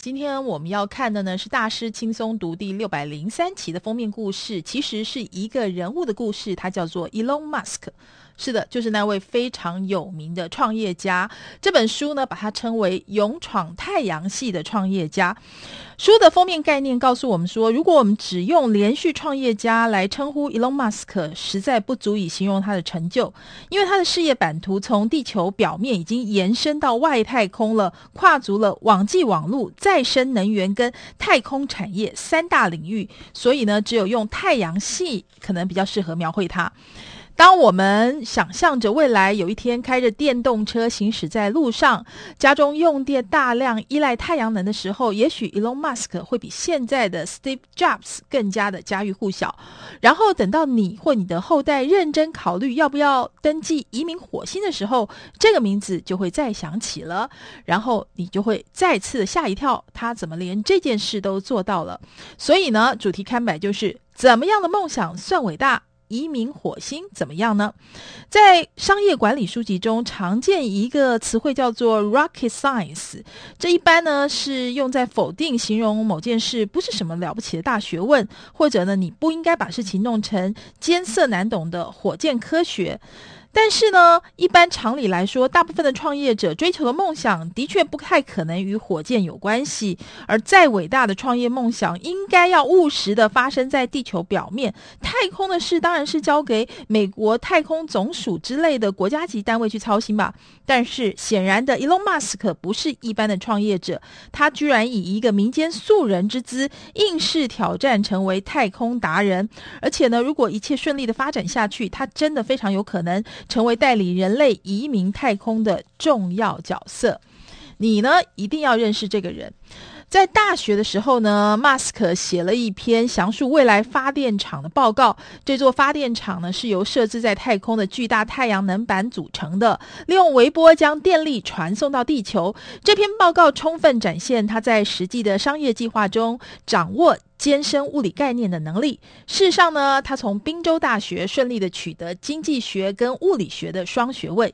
今天我们要看的呢是大师轻松读第六百零三期的封面故事，其实是一个人物的故事，它叫做 Elon Musk。是的，就是那位非常有名的创业家。这本书呢，把他称为“勇闯太阳系”的创业家。书的封面概念告诉我们说，如果我们只用连续创业家来称呼 Elon Musk，实在不足以形容他的成就，因为他的事业版图从地球表面已经延伸到外太空了，跨足了网际网络、再生能源跟太空产业三大领域。所以呢，只有用太阳系可能比较适合描绘他。当我们想象着未来有一天开着电动车行驶在路上，家中用电大量依赖太阳能的时候，也许 Elon Musk 会比现在的 Steve Jobs 更加的家喻户晓。然后等到你或你的后代认真考虑要不要登记移民火星的时候，这个名字就会再响起了。然后你就会再次吓一跳，他怎么连这件事都做到了？所以呢，主题看板就是怎么样的梦想算伟大？移民火星怎么样呢？在商业管理书籍中，常见一个词汇叫做 “rocket science”。这一般呢是用在否定、形容某件事不是什么了不起的大学问，或者呢你不应该把事情弄成艰涩难懂的火箭科学。但是呢，一般常理来说，大部分的创业者追求的梦想的确不太可能与火箭有关系。而再伟大的创业梦想，应该要务实的发生在地球表面。太空的事当然是交给美国太空总署之类的国家级单位去操心吧。但是显然的，Elon Musk 不是一般的创业者，他居然以一个民间素人之姿，硬是挑战成为太空达人。而且呢，如果一切顺利的发展下去，他真的非常有可能。成为带领人类移民太空的重要角色，你呢，一定要认识这个人。在大学的时候呢，马斯克写了一篇详述未来发电厂的报告。这座发电厂呢，是由设置在太空的巨大太阳能板组成的，利用微波将电力传送到地球。这篇报告充分展现他在实际的商业计划中掌握艰深物理概念的能力。事实上呢，他从宾州大学顺利的取得经济学跟物理学的双学位。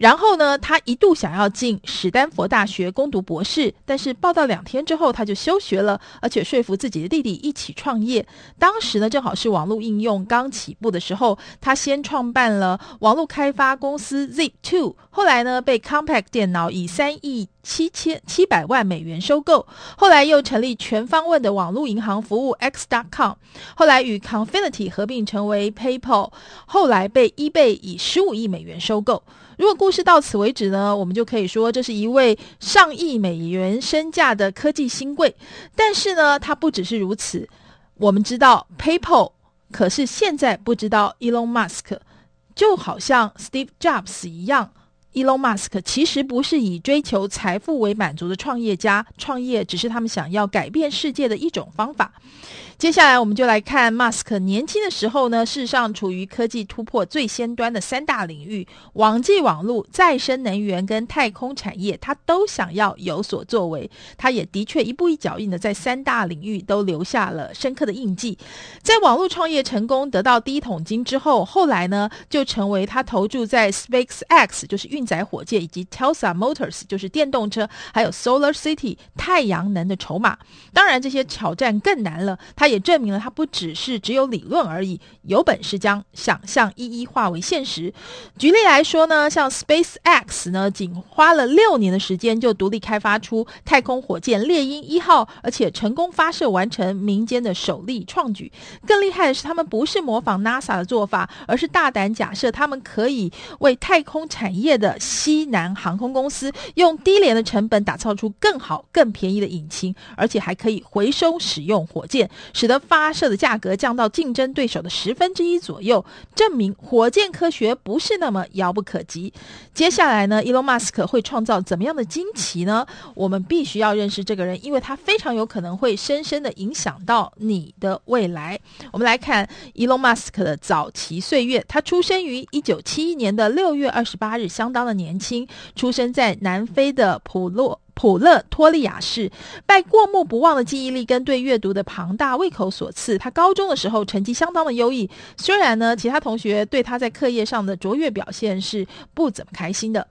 然后呢，他一度想要进史丹佛大学攻读博士，但是报到两天之后他就休学了，而且说服自己的弟弟一起创业。当时呢，正好是网络应用刚起步的时候，他先创办了网络开发公司 Zip2，后来呢被 Compact 电脑以三亿七千七百万美元收购，后来又成立全方位的网络银行服务 X.com，后来与 Confinity 合并成为 PayPal，后来被 eBay 以十五亿美元收购。如果故事到此为止呢，我们就可以说这是一位上亿美元身价的科技新贵。但是呢，他不只是如此。我们知道 PayPal，可是现在不知道 Elon Musk，就好像 Steve Jobs 一样。Elon Musk 其实不是以追求财富为满足的创业家，创业只是他们想要改变世界的一种方法。接下来，我们就来看 Musk 年轻的时候呢，事实上处于科技突破最先端的三大领域：网际网络、再生能源跟太空产业，他都想要有所作为。他也的确一步一脚印的在三大领域都留下了深刻的印记。在网络创业成功得到第一桶金之后，后来呢，就成为他投注在 SpaceX，就是运载火箭，以及 Tesla Motors，就是电动车，还有 Solar City 太阳能的筹码。当然，这些挑战更难了。他也证明了他不只是只有理论而已，有本事将想象一一化为现实。举例来说呢，像 SpaceX 呢，仅花了六年的时间就独立开发出太空火箭猎鹰一号，而且成功发射完成民间的首例创举。更厉害的是，他们不是模仿 NASA 的做法，而是大胆假设他们可以为太空产业的西南航空公司用低廉的成本打造出更好、更便宜的引擎，而且还可以回收使用火箭。使得发射的价格降到竞争对手的十分之一左右，证明火箭科学不是那么遥不可及。接下来呢，Elon Musk 会创造怎么样的惊奇呢？我们必须要认识这个人，因为他非常有可能会深深的影响到你的未来。我们来看 Elon Musk 的早期岁月，他出生于一九七一年的六月二十八日，相当的年轻，出生在南非的普洛。普勒托利亚市，拜过目不忘的记忆力跟对阅读的庞大胃口所赐，他高中的时候成绩相当的优异。虽然呢，其他同学对他在课业上的卓越表现是不怎么开心的，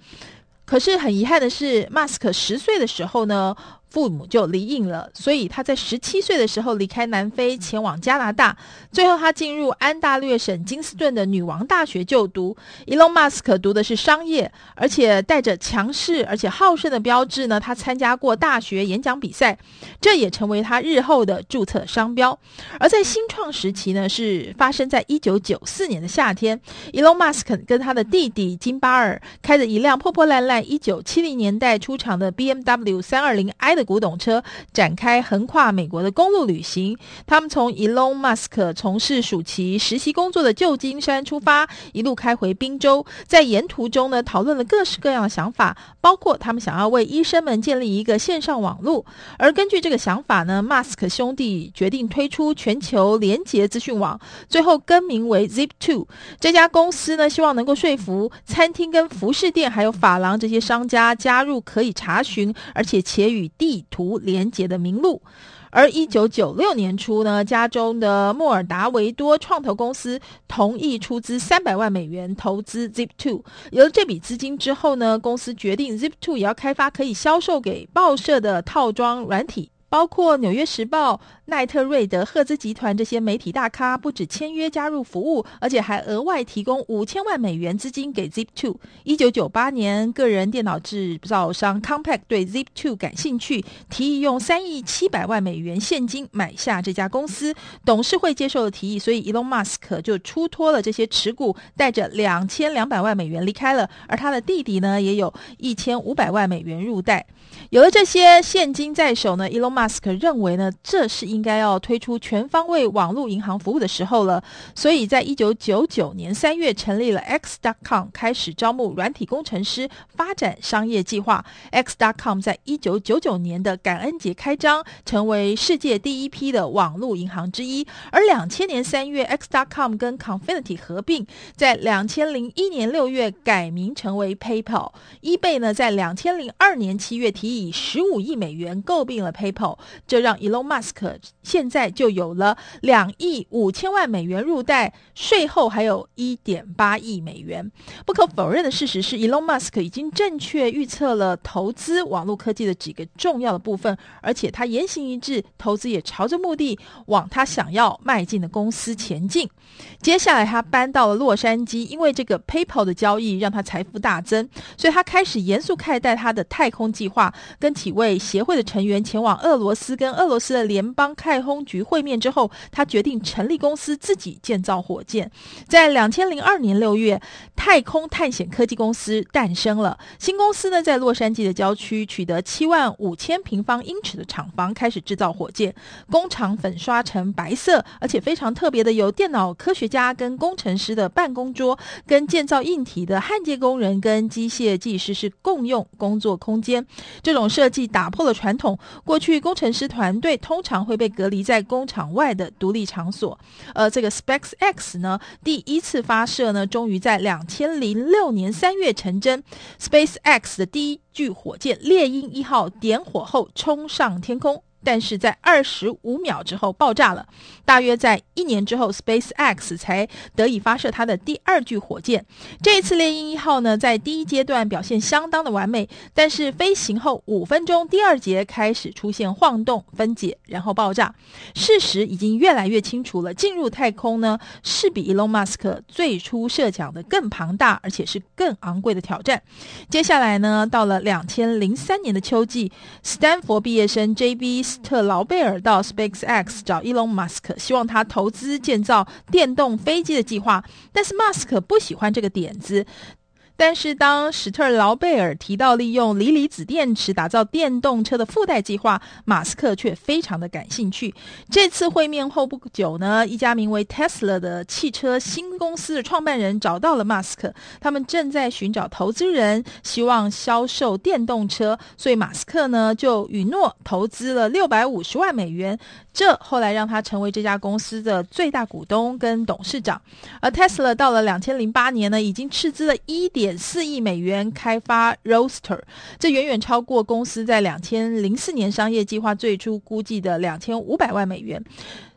可是很遗憾的是，马斯克十岁的时候呢，父母就离异了，所以他在十七岁的时候离开南非，前往加拿大。最后，他进入安大略省金斯顿的女王大学就读。Elon Musk 读的是商业，而且带着强势而且好胜的标志呢。他参加过大学演讲比赛，这也成为他日后的注册商标。而在新创时期呢，是发生在一九九四年的夏天。Elon Musk 跟他的弟弟金巴尔开着一辆破破烂烂一九七零年代出厂的 BMW 三二零 i 的。古董车展开横跨美国的公路旅行。他们从 Elon Musk 从事暑期实习工作的旧金山出发，一路开回宾州，在沿途中呢，讨论了各式各样的想法，包括他们想要为医生们建立一个线上网络。而根据这个想法呢，Musk 兄弟决定推出全球连结资讯网，最后更名为 Zip2。这家公司呢，希望能够说服餐厅、跟服饰店还有发廊这些商家加入可以查询，而且且与地地图连接的名录，而一九九六年初呢，加州的莫尔达维多创投公司同意出资三百万美元投资 Zip Two。有了这笔资金之后呢，公司决定 Zip Two 也要开发可以销售给报社的套装软体。包括《纽约时报》、奈特瑞德、赫兹集团这些媒体大咖，不止签约加入服务，而且还额外提供五千万美元资金给 Zip2。一九九八年，个人电脑制造商 Compaq 对 Zip2 感兴趣，提议用三亿七百万美元现金买下这家公司。董事会接受了提议，所以 Elon Musk 就出脱了这些持股，带着两千两百万美元离开了。而他的弟弟呢，也有一千五百万美元入袋。有了这些现金在手呢，Elon Musk 认为呢，这是应该要推出全方位网络银行服务的时候了。所以在一九九九年三月成立了 X.com，开始招募软体工程师，发展商业计划。X.com 在一九九九年的感恩节开张，成为世界第一批的网络银行之一。而两千年三月，X.com 跟 Confinity 合并，在两千零一年六月改名成为 PayPal。eBay 呢，在两千零二年七月提议十五亿美元购并了 PayPal。这让 Elon Musk 现在就有了两亿五千万美元入袋，税后还有一点八亿美元。不可否认的事实是，Elon Musk 已经正确预测了投资网络科技的几个重要的部分，而且他言行一致，投资也朝着目的往他想要迈进的公司前进。接下来，他搬到了洛杉矶，因为这个 PayPal 的交易让他财富大增，所以他开始严肃看待他的太空计划，跟几位协会的成员前往俄罗斯跟俄罗斯的联邦太空局会面之后，他决定成立公司，自己建造火箭。在两千零二年六月，太空探险科技公司诞生了。新公司呢，在洛杉矶的郊区取得七万五千平方英尺的厂房，开始制造火箭。工厂粉刷成白色，而且非常特别的，有电脑科学家跟工程师的办公桌，跟建造硬体的焊接工人跟机械技师是共用工作空间。这种设计打破了传统，过去工程师团队通常会被被隔离在工厂外的独立场所。呃这个 SpaceX 呢，第一次发射呢，终于在两千零六年三月成真。SpaceX 的第一具火箭猎鹰一号点火后冲上天空。但是在二十五秒之后爆炸了。大约在一年之后，SpaceX 才得以发射它的第二具火箭。这一次猎鹰一号呢，在第一阶段表现相当的完美，但是飞行后五分钟，第二节开始出现晃动、分解，然后爆炸。事实已经越来越清楚了，进入太空呢，是比 Elon Musk 最初设想的更庞大，而且是更昂贵的挑战。接下来呢，到了两千零三年的秋季，斯坦福毕业生 JB 斯特劳贝尔到 SpaceX 找 Elon Musk，希望他投资建造电动飞机的计划，但是 Musk 不喜欢这个点子。但是，当史特劳贝尔提到利用锂离子电池打造电动车的附带计划，马斯克却非常的感兴趣。这次会面后不久呢，一家名为 Tesla 的汽车新公司的创办人找到了马斯克，他们正在寻找投资人，希望销售电动车，所以马斯克呢就允诺投资了六百五十万美元。这后来让他成为这家公司的最大股东跟董事长。而 Tesla 到了两千零八年呢，已经斥资了一点。点四亿美元开发 Roaster，这远远超过公司在两千零四年商业计划最初估计的两千五百万美元。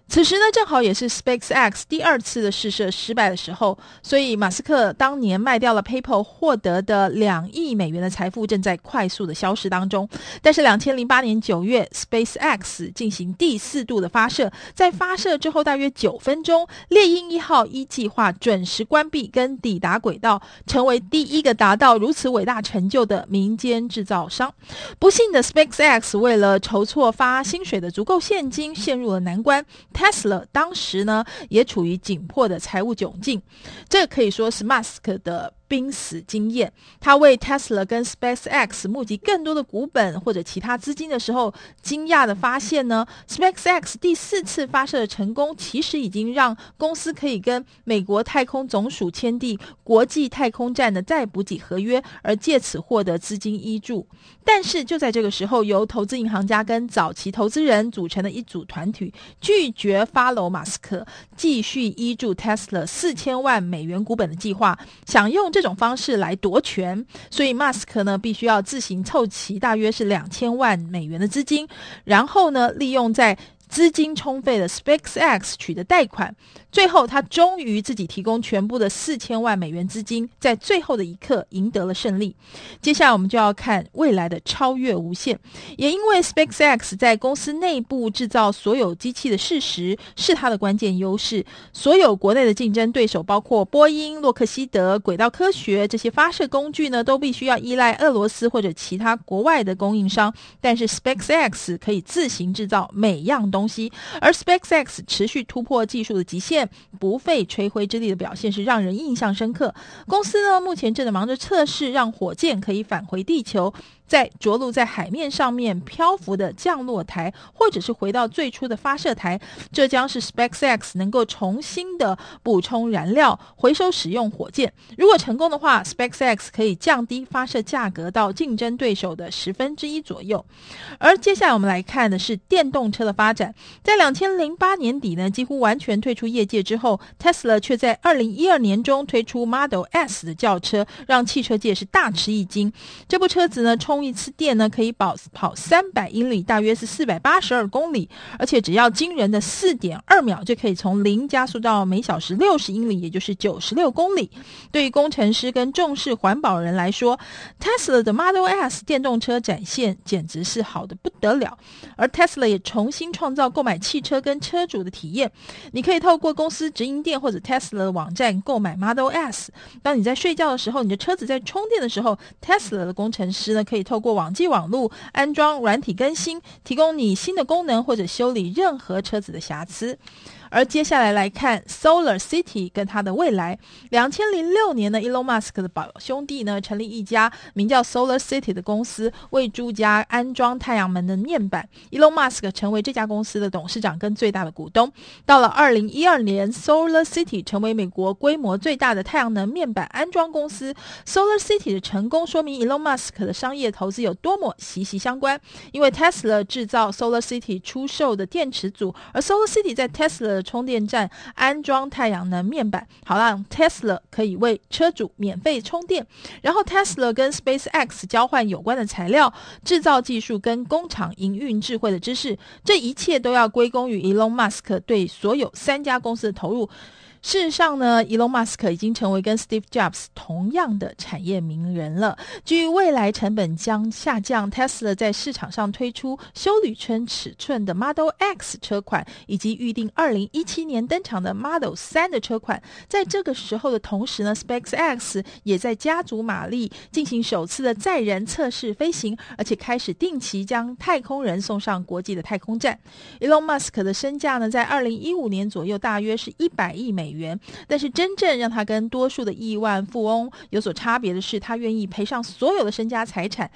此时呢，正好也是 SpaceX 第二次的试射失败的时候，所以马斯克当年卖掉了 PayPal 获得的两亿美元的财富正在快速的消失当中。但是，两千零八年九月，SpaceX 进行第四度的发射，在发射之后大约九分钟，猎鹰一号一计划准时关闭跟抵达轨道，成为第一个达到如此伟大成就的民间制造商。不幸的 SpaceX 为了筹措发薪水的足够现金，陷入了难关。Tesla 当时呢，也处于紧迫的财务窘境，这可以说是 Musk 的。濒死经验，他为 Tesla 跟 SpaceX 募集更多的股本或者其他资金的时候，惊讶地发现呢，SpaceX 第四次发射的成功，其实已经让公司可以跟美国太空总署签订国际太空站的再补给合约，而借此获得资金依注。但是就在这个时候，由投资银行家跟早期投资人组成的一组团体，拒绝 follow 马斯克继续依注 Tesla 四千万美元股本的计划，想用。这种方式来夺权，所以 Musk 呢必须要自行凑齐大约是两千万美元的资金，然后呢利用在资金充沛的 SpaceX 取得贷款。最后，他终于自己提供全部的四千万美元资金，在最后的一刻赢得了胜利。接下来，我们就要看未来的超越无限。也因为 SpaceX 在公司内部制造所有机器的事实是它的关键优势。所有国内的竞争对手，包括波音、洛克希德、轨道科学这些发射工具呢，都必须要依赖俄罗斯或者其他国外的供应商。但是 SpaceX 可以自行制造每样东西，而 SpaceX 持续突破技术的极限。不费吹灰之力的表现是让人印象深刻。公司呢，目前正在忙着测试，让火箭可以返回地球。在着陆在海面上面漂浮的降落台，或者是回到最初的发射台，这将是 SpaceX 能够重新的补充燃料、回收使用火箭。如果成功的话，SpaceX 可以降低发射价格到竞争对手的十分之一左右。而接下来我们来看的是电动车的发展。在两千零八年底呢，几乎完全退出业界之后，Tesla 却在二零一二年中推出 Model S 的轿车，让汽车界是大吃一惊。这部车子呢，充充一次电呢，可以跑跑三百英里，大约是四百八十二公里，而且只要惊人的四点二秒就可以从零加速到每小时六十英里，也就是九十六公里。对于工程师跟重视环保人来说，Tesla 的 Model S 电动车展现简直是好的不得了。而 Tesla 也重新创造购买汽车跟车主的体验，你可以透过公司直营店或者 Tesla 的网站购买 Model S。当你在睡觉的时候，你的车子在充电的时候，Tesla 的工程师呢可以。透过网际网络安装软体更新，提供你新的功能或者修理任何车子的瑕疵。而接下来来看 Solar City 跟它的未来。两千零六年呢，Elon Musk 的宝兄弟呢成立一家名叫 Solar City 的公司，为住家安装太阳能的面板。Elon Musk 成为这家公司的董事长跟最大的股东。到了二零一二年，Solar City 成为美国规模最大的太阳能面板安装公司。Solar City 的成功说明 Elon Musk 的商业投资有多么息息相关。因为 Tesla 制造 Solar City 出售的电池组，而 Solar City 在 Tesla 的充电站安装太阳能面板，好让 Tesla 可以为车主免费充电。然后 Tesla 跟 SpaceX 交换有关的材料、制造技术跟工厂营运智慧的知识，这一切都要归功于 Elon Musk 对所有三家公司的投入。事实上呢，Elon Musk 已经成为跟 Steve Jobs 同样的产业名人了。据未来成本将下降，Tesla 在市场上推出休旅车尺寸的 Model X 车款，以及预定二零一七年登场的 Model 3的车款。在这个时候的同时呢，SpaceX 也在加足马力进行首次的载人测试飞行，而且开始定期将太空人送上国际的太空站。Elon Musk 的身价呢，在二零一五年左右大约是一百亿美元。元，但是真正让他跟多数的亿万富翁有所差别的是，他愿意赔上所有的身家财产。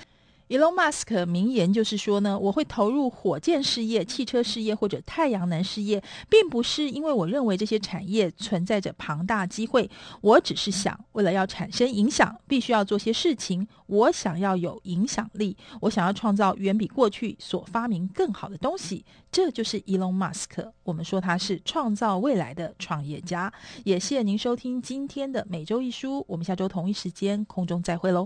Elon Musk 名言就是说呢，我会投入火箭事业、汽车事业或者太阳能事业，并不是因为我认为这些产业存在着庞大机会，我只是想，为了要产生影响，必须要做些事情。我想要有影响力，我想要创造远比过去所发明更好的东西。这就是 Elon Musk，我们说他是创造未来的创业家。也谢谢您收听今天的每周一书，我们下周同一时间空中再会喽。